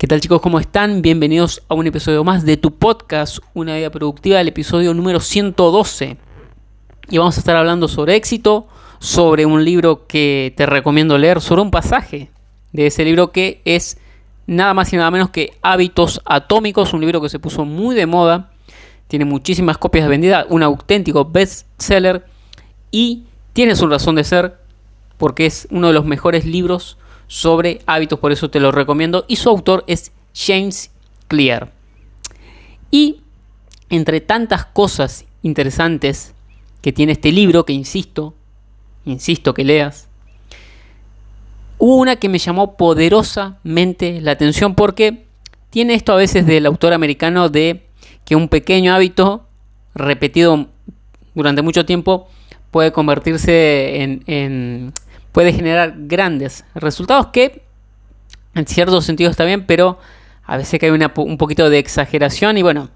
¿Qué tal chicos? ¿Cómo están? Bienvenidos a un episodio más de tu podcast, Una vida productiva, el episodio número 112. Y vamos a estar hablando sobre éxito, sobre un libro que te recomiendo leer, sobre un pasaje de ese libro que es nada más y nada menos que Hábitos Atómicos, un libro que se puso muy de moda, tiene muchísimas copias vendidas, un auténtico bestseller y tiene su razón de ser porque es uno de los mejores libros sobre hábitos, por eso te lo recomiendo. Y su autor es James Clear. Y entre tantas cosas interesantes que tiene este libro, que insisto, insisto que leas, hubo una que me llamó poderosamente la atención porque tiene esto a veces del autor americano de que un pequeño hábito repetido durante mucho tiempo puede convertirse en, puede generar grandes resultados que en cierto sentido está bien, pero a veces que hay un poquito de exageración y bueno,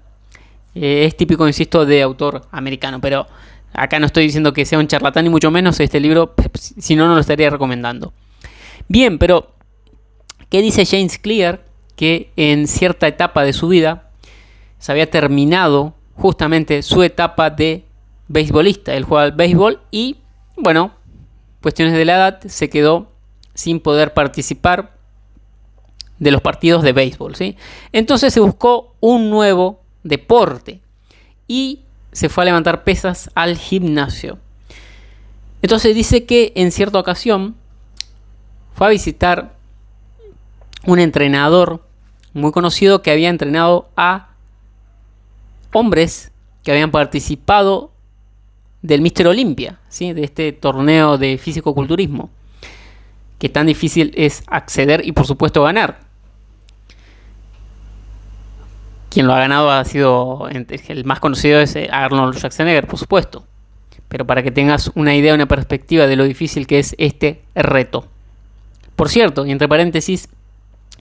eh, es típico, insisto, de autor americano, pero acá no estoy diciendo que sea un charlatán ni mucho menos este libro, si no, no lo estaría recomendando. Bien, pero ¿qué dice James Clear? Que en cierta etapa de su vida se había terminado justamente su etapa de beisbolista. Él jugaba al béisbol y, bueno, cuestiones de la edad, se quedó sin poder participar de los partidos de béisbol. ¿sí? Entonces se buscó un nuevo deporte y se fue a levantar pesas al gimnasio. Entonces dice que en cierta ocasión fue a visitar un entrenador muy conocido que había entrenado a hombres que habían participado del Mister Olimpia, ¿sí? de este torneo de físico-culturismo, que tan difícil es acceder y por supuesto ganar. Quien lo ha ganado ha sido, el más conocido es eh, Arnold Schwarzenegger, por supuesto. Pero para que tengas una idea, una perspectiva de lo difícil que es este reto. Por cierto, y entre paréntesis,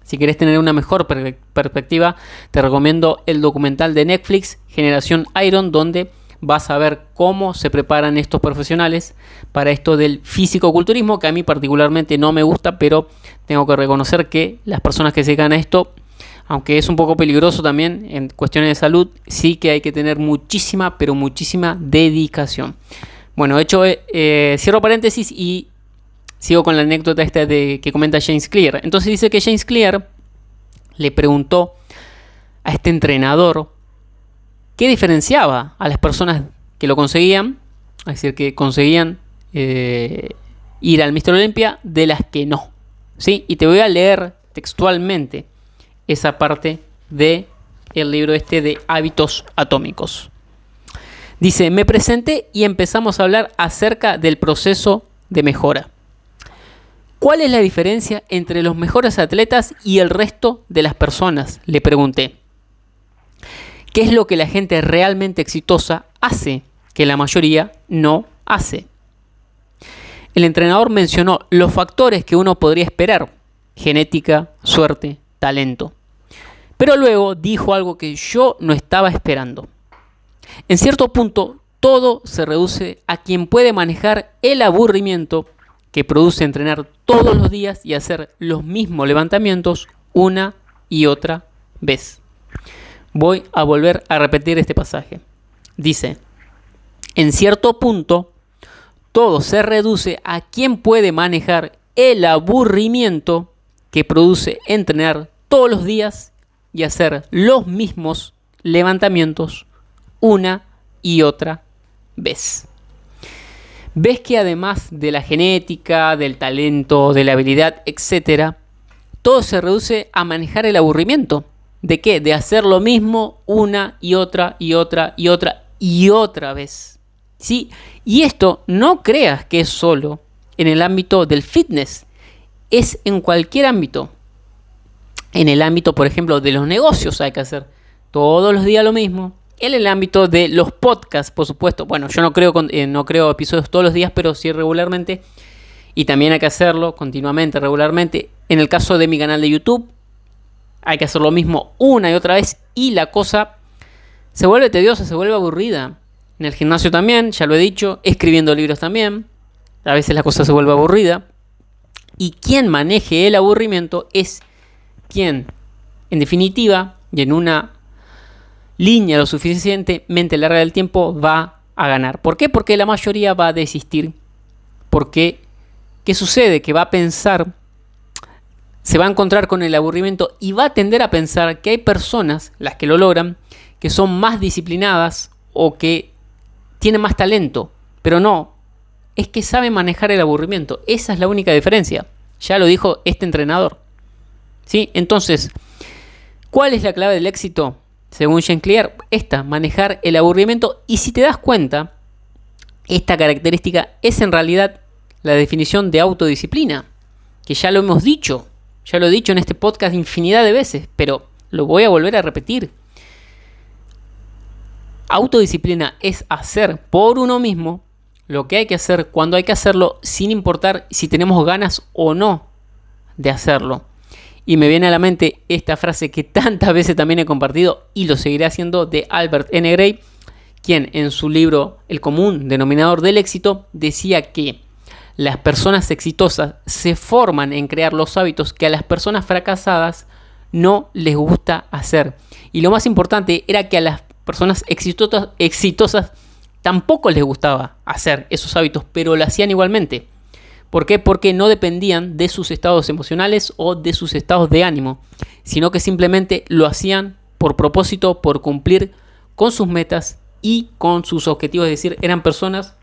si querés tener una mejor perspectiva, te recomiendo el documental de Netflix, Generación Iron, donde vas a ver cómo se preparan estos profesionales para esto del físico-culturismo, que a mí particularmente no me gusta, pero tengo que reconocer que las personas que se dedican a esto, aunque es un poco peligroso también en cuestiones de salud, sí que hay que tener muchísima, pero muchísima dedicación. Bueno, hecho, eh, eh, cierro paréntesis y sigo con la anécdota esta de que comenta James Clear. Entonces dice que James Clear le preguntó a este entrenador ¿Qué diferenciaba a las personas que lo conseguían? Es decir, que conseguían eh, ir al Mister Olympia de las que no. ¿sí? Y te voy a leer textualmente esa parte de el libro este de hábitos atómicos. Dice, me presenté y empezamos a hablar acerca del proceso de mejora. ¿Cuál es la diferencia entre los mejores atletas y el resto de las personas? Le pregunté. ¿Qué es lo que la gente realmente exitosa hace que la mayoría no hace? El entrenador mencionó los factores que uno podría esperar, genética, suerte, talento. Pero luego dijo algo que yo no estaba esperando. En cierto punto, todo se reduce a quien puede manejar el aburrimiento que produce entrenar todos los días y hacer los mismos levantamientos una y otra vez. Voy a volver a repetir este pasaje. Dice, en cierto punto, todo se reduce a quien puede manejar el aburrimiento que produce entrenar todos los días y hacer los mismos levantamientos una y otra vez. Ves que además de la genética, del talento, de la habilidad, etc., todo se reduce a manejar el aburrimiento. ¿De qué? De hacer lo mismo una y otra y otra y otra y otra vez. ¿Sí? Y esto no creas que es solo en el ámbito del fitness, es en cualquier ámbito. En el ámbito, por ejemplo, de los negocios hay que hacer todos los días lo mismo. En el ámbito de los podcasts, por supuesto. Bueno, yo no creo, eh, no creo episodios todos los días, pero sí regularmente. Y también hay que hacerlo continuamente, regularmente. En el caso de mi canal de YouTube, hay que hacer lo mismo una y otra vez. Y la cosa se vuelve tediosa, se vuelve aburrida. En el gimnasio también, ya lo he dicho. Escribiendo libros también. A veces la cosa se vuelve aburrida. Y quien maneje el aburrimiento es quien, en definitiva, y en una línea lo suficientemente larga del tiempo, va a ganar. ¿Por qué? Porque la mayoría va a desistir. Porque, ¿qué sucede? Que va a pensar, se va a encontrar con el aburrimiento y va a tender a pensar que hay personas, las que lo logran, que son más disciplinadas o que tienen más talento. Pero no, es que sabe manejar el aburrimiento. Esa es la única diferencia. Ya lo dijo este entrenador. ¿Sí? Entonces, ¿cuál es la clave del éxito? Según Jean Clear, esta, manejar el aburrimiento. Y si te das cuenta, esta característica es en realidad la definición de autodisciplina, que ya lo hemos dicho, ya lo he dicho en este podcast infinidad de veces, pero lo voy a volver a repetir. Autodisciplina es hacer por uno mismo lo que hay que hacer cuando hay que hacerlo sin importar si tenemos ganas o no de hacerlo. Y me viene a la mente esta frase que tantas veces también he compartido y lo seguiré haciendo de Albert N. Gray, quien en su libro El común denominador del éxito decía que las personas exitosas se forman en crear los hábitos que a las personas fracasadas no les gusta hacer. Y lo más importante era que a las personas exitosas, exitosas tampoco les gustaba hacer esos hábitos, pero lo hacían igualmente. ¿Por qué? Porque no dependían de sus estados emocionales o de sus estados de ánimo, sino que simplemente lo hacían por propósito, por cumplir con sus metas y con sus objetivos. Es decir, eran personas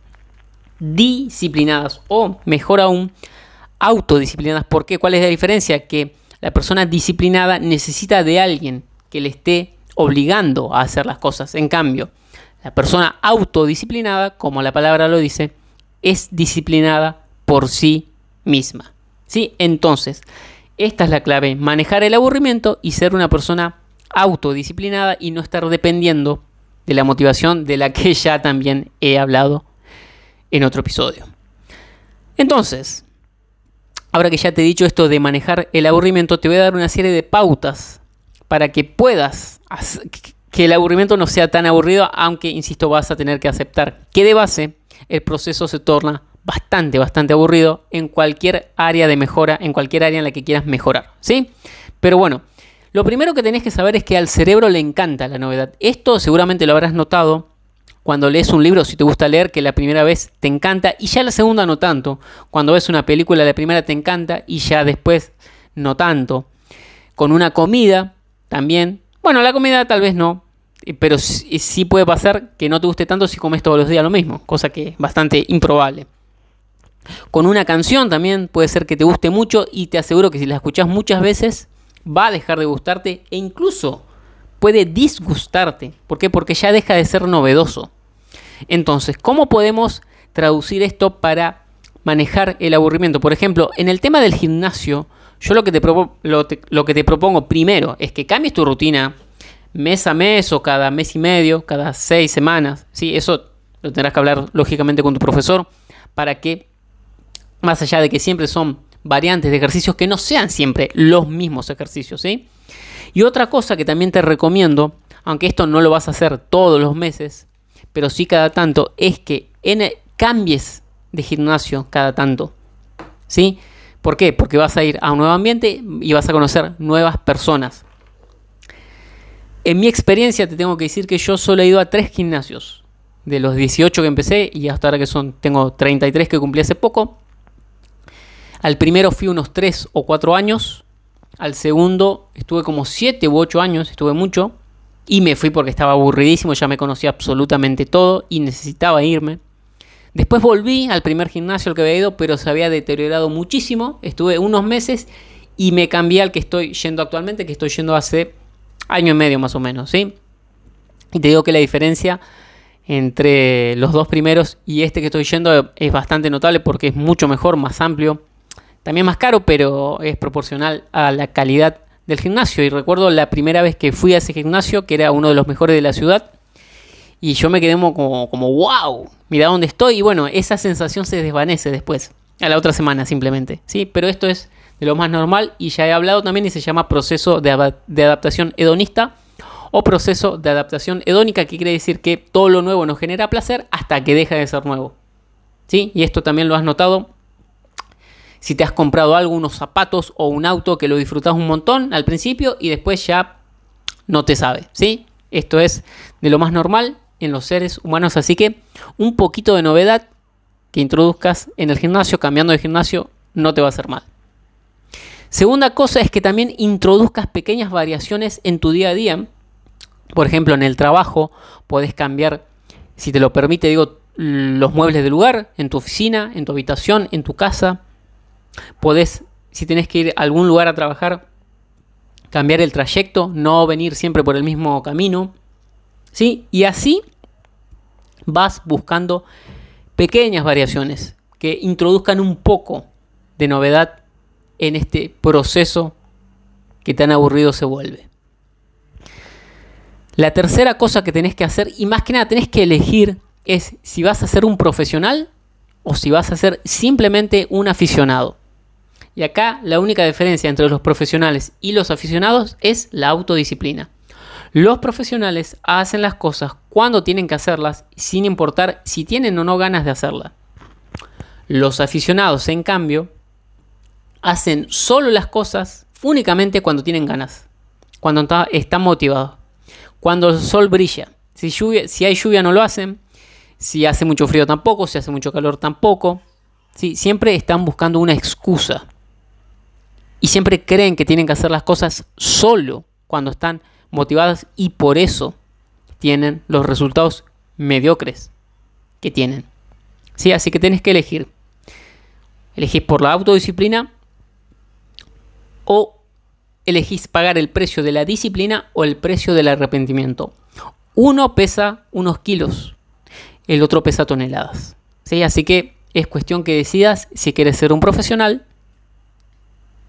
disciplinadas o, mejor aún, autodisciplinadas. ¿Por qué? ¿Cuál es la diferencia? Que la persona disciplinada necesita de alguien que le esté obligando a hacer las cosas. En cambio, la persona autodisciplinada, como la palabra lo dice, es disciplinada por sí misma. ¿Sí? Entonces, esta es la clave, manejar el aburrimiento y ser una persona autodisciplinada y no estar dependiendo de la motivación de la que ya también he hablado en otro episodio. Entonces, ahora que ya te he dicho esto de manejar el aburrimiento, te voy a dar una serie de pautas para que puedas que el aburrimiento no sea tan aburrido, aunque, insisto, vas a tener que aceptar que de base el proceso se torna bastante, bastante aburrido en cualquier área de mejora, en cualquier área en la que quieras mejorar, ¿sí? Pero bueno, lo primero que tenés que saber es que al cerebro le encanta la novedad. Esto seguramente lo habrás notado cuando lees un libro, si te gusta leer, que la primera vez te encanta y ya la segunda no tanto. Cuando ves una película, la primera te encanta y ya después no tanto. Con una comida también bueno, la comida tal vez no, eh, pero sí, puede pasar que no te guste tanto si comes todos los días lo mismo, cosa que es bastante improbable. Con una canción también puede ser que te guste mucho y te aseguro que si la escuchas muchas veces va a dejar de gustarte e incluso puede disgustarte. ¿Por qué? Porque ya deja de ser novedoso. Entonces, ¿cómo podemos traducir esto para manejar el aburrimiento? Por ejemplo, en el tema del gimnasio, yo lo que te, lo, que te propongo primero es que cambies tu rutina mes a mes o cada mes y medio, cada seis semanas. ¿sí? Eso lo tendrás que hablar lógicamente con tu profesor para que, más allá de que siempre son variantes de ejercicios, que no sean siempre los mismos ejercicios. ¿sí? Y otra cosa que también te recomiendo, aunque esto no lo vas a hacer todos los meses, pero sí cada tanto, es que cambies de gimnasio cada tanto. ¿sí? ¿Por qué? Porque vas a ir a un nuevo ambiente y vas a conocer nuevas personas. En mi experiencia te tengo que decir que yo solo he ido a tres gimnasios. De los 18 que empecé y hasta ahora que son, tengo 33 que cumplí hace poco. Al primero fui unos 3 o 4 años. Al segundo estuve como 7 u 8 años, estuve mucho. Y me fui porque estaba aburridísimo, ya me conocía absolutamente todo y necesitaba irme. Después volví al primer gimnasio al que había ido, pero se había deteriorado muchísimo. Estuve unos meses y me cambié al que estoy yendo actualmente, que estoy yendo hace año y medio más o menos, ¿sí? Y te digo que la diferencia entre los dos primeros y este que estoy yendo es bastante notable porque es mucho mejor, más amplio, también más caro, pero es proporcional a la calidad del gimnasio. Y recuerdo la primera vez que fui a ese gimnasio, que era uno de los mejores de la ciudad. Y yo me quedé como, como wow, mira dónde estoy. Y bueno, esa sensación se desvanece después, a la otra semana simplemente. ¿sí? Pero esto es de lo más normal y ya he hablado también y se llama proceso de, adaptación hedonista o proceso de adaptación hedónica, que quiere decir que todo lo nuevo nos genera placer hasta que deja de ser nuevo. ¿Sí? Y esto también lo has notado si te has comprado algo, unos zapatos o un auto que lo disfrutas un montón al principio y después ya no te sabe, ¿sí? Esto es de lo más normal en los seres humanos, así que un poquito de novedad que introduzcas en el gimnasio, cambiando de gimnasio, no te va a hacer mal. Segunda cosa es que también introduzcas pequeñas variaciones en tu día a día. Por ejemplo, en el trabajo puedes cambiar, si te lo permite, digo, los muebles del lugar, en tu oficina, en tu habitación, en tu casa. Podés, si tenés que ir a algún lugar a trabajar, cambiar el trayecto, no venir siempre por el mismo camino. ¿Sí? Y así vas buscando pequeñas variaciones que introduzcan un poco de novedad en este proceso que tan aburrido se vuelve. La tercera cosa que tenés que hacer, y más que nada tenés que elegir, es si vas a ser un profesional o si vas a ser simplemente un aficionado. Y acá la única diferencia entre los profesionales y los aficionados es la autodisciplina. Los profesionales hacen las cosas cuando tienen que hacerlas, sin importar si tienen o no ganas de hacerlas. Los aficionados, en cambio, hacen solo las cosas únicamente cuando tienen ganas, cuando están motivados, cuando el sol brilla. Si, si hay lluvia no lo hacen, si hace mucho frío tampoco, si hace mucho calor tampoco. Siempre están buscando una excusa. Y siempre creen que tienen que hacer las cosas solo cuando están motivadas y por eso tienen los resultados mediocres que tienen. ¿Sí? Así que tienes que elegir. Elegís por la autodisciplina o elegís pagar el precio de la disciplina o el precio del arrepentimiento. Uno pesa unos kilos, el otro pesa toneladas. ¿sí? Así que es cuestión que decidas si quieres ser un profesional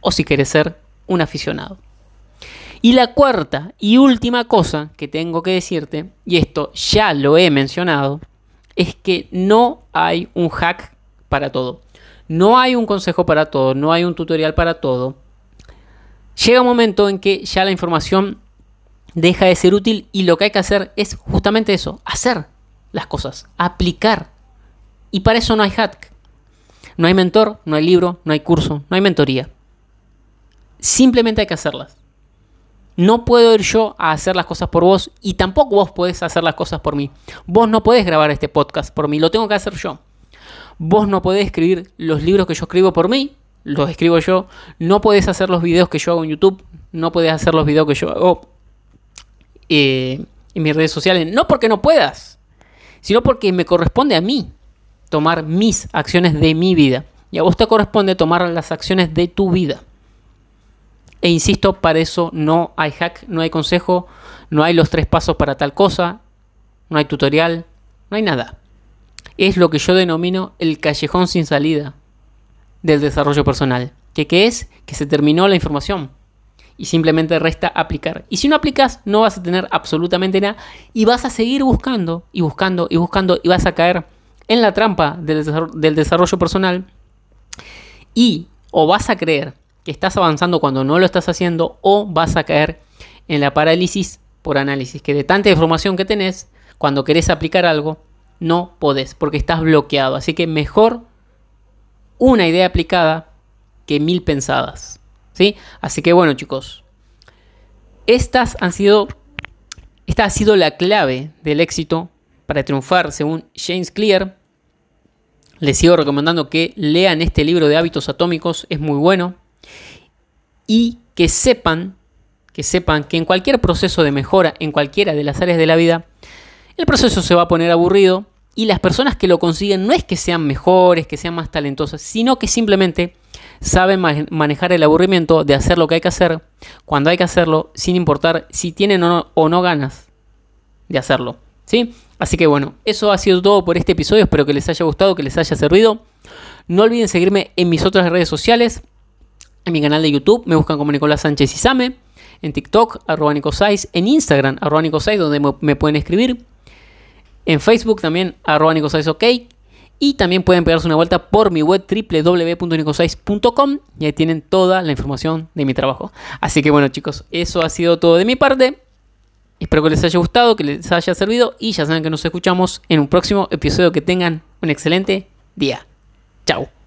o si quieres ser un aficionado. Y la cuarta y última cosa que tengo que decirte, y esto ya lo he mencionado, es que no hay un hack para todo. No hay un consejo para todo, no hay un tutorial para todo. Llega un momento en que ya la información deja de ser útil y lo que hay que hacer es justamente eso, hacer las cosas, aplicar. Y para eso no hay hack. No hay mentor, no hay libro, no hay curso, no hay mentoría. Simplemente hay que hacerlas. No puedo ir yo a hacer las cosas por vos y tampoco vos podés hacer las cosas por mí. Vos no podés grabar este podcast por mí, lo tengo que hacer yo. Vos no podés escribir los libros que yo escribo por mí, los escribo yo. No podés hacer los videos que yo hago en YouTube, no podés hacer los videos que yo hago eh, en mis redes sociales. No porque no puedas, sino porque me corresponde a mí tomar mis acciones de mi vida. Y a vos te corresponde tomar las acciones de tu vida. E insisto, para eso no hay hack, no hay consejo, no hay los tres pasos para tal cosa, no hay tutorial, no hay nada. Es lo que yo denomino el callejón sin salida del desarrollo personal. ¿Qué, ¿Qué es? Que se terminó la información y simplemente resta aplicar. Y si no aplicas, no vas a tener absolutamente nada y vas a seguir buscando y buscando y buscando y vas a caer en la trampa del desarrollo personal y o vas a creer que estás avanzando cuando no lo estás haciendo o vas a caer en la parálisis por análisis, que de tanta información que tenés, cuando querés aplicar algo, no podés, porque estás bloqueado. Así que mejor una idea aplicada que mil pensadas. ¿sí? Así que bueno chicos, estas han sido, esta ha sido la clave del éxito para triunfar según James Clear. Les sigo recomendando que lean este libro de hábitos atómicos, es muy bueno y que sepan, que sepan que en cualquier proceso de mejora, en cualquiera de las áreas de la vida, el proceso se va a poner aburrido y las personas que lo consiguen no es que sean mejores, que sean más talentosas, sino que simplemente saben manejar el aburrimiento de hacer lo que hay que hacer cuando hay que hacerlo, sin importar si tienen o no, ganas de hacerlo. ¿sí? Así que bueno, eso ha sido todo por este episodio. Espero que les haya gustado, que les haya servido. No olviden seguirme en mis otras redes sociales en mi canal de YouTube me buscan como Nicolás Sánchez Isame. En TikTok, arroba Nicosais. En Instagram, arroba Nicosais, donde me pueden escribir. En Facebook también, arroba. Y también pueden pegarse una vuelta por mi web www.nicosais.com y ahí tienen toda la información de mi trabajo. Así que bueno chicos, eso ha sido todo de mi parte. Espero que les haya gustado, que les haya servido y ya saben que nos escuchamos en un próximo episodio. Que tengan un excelente día. Chao.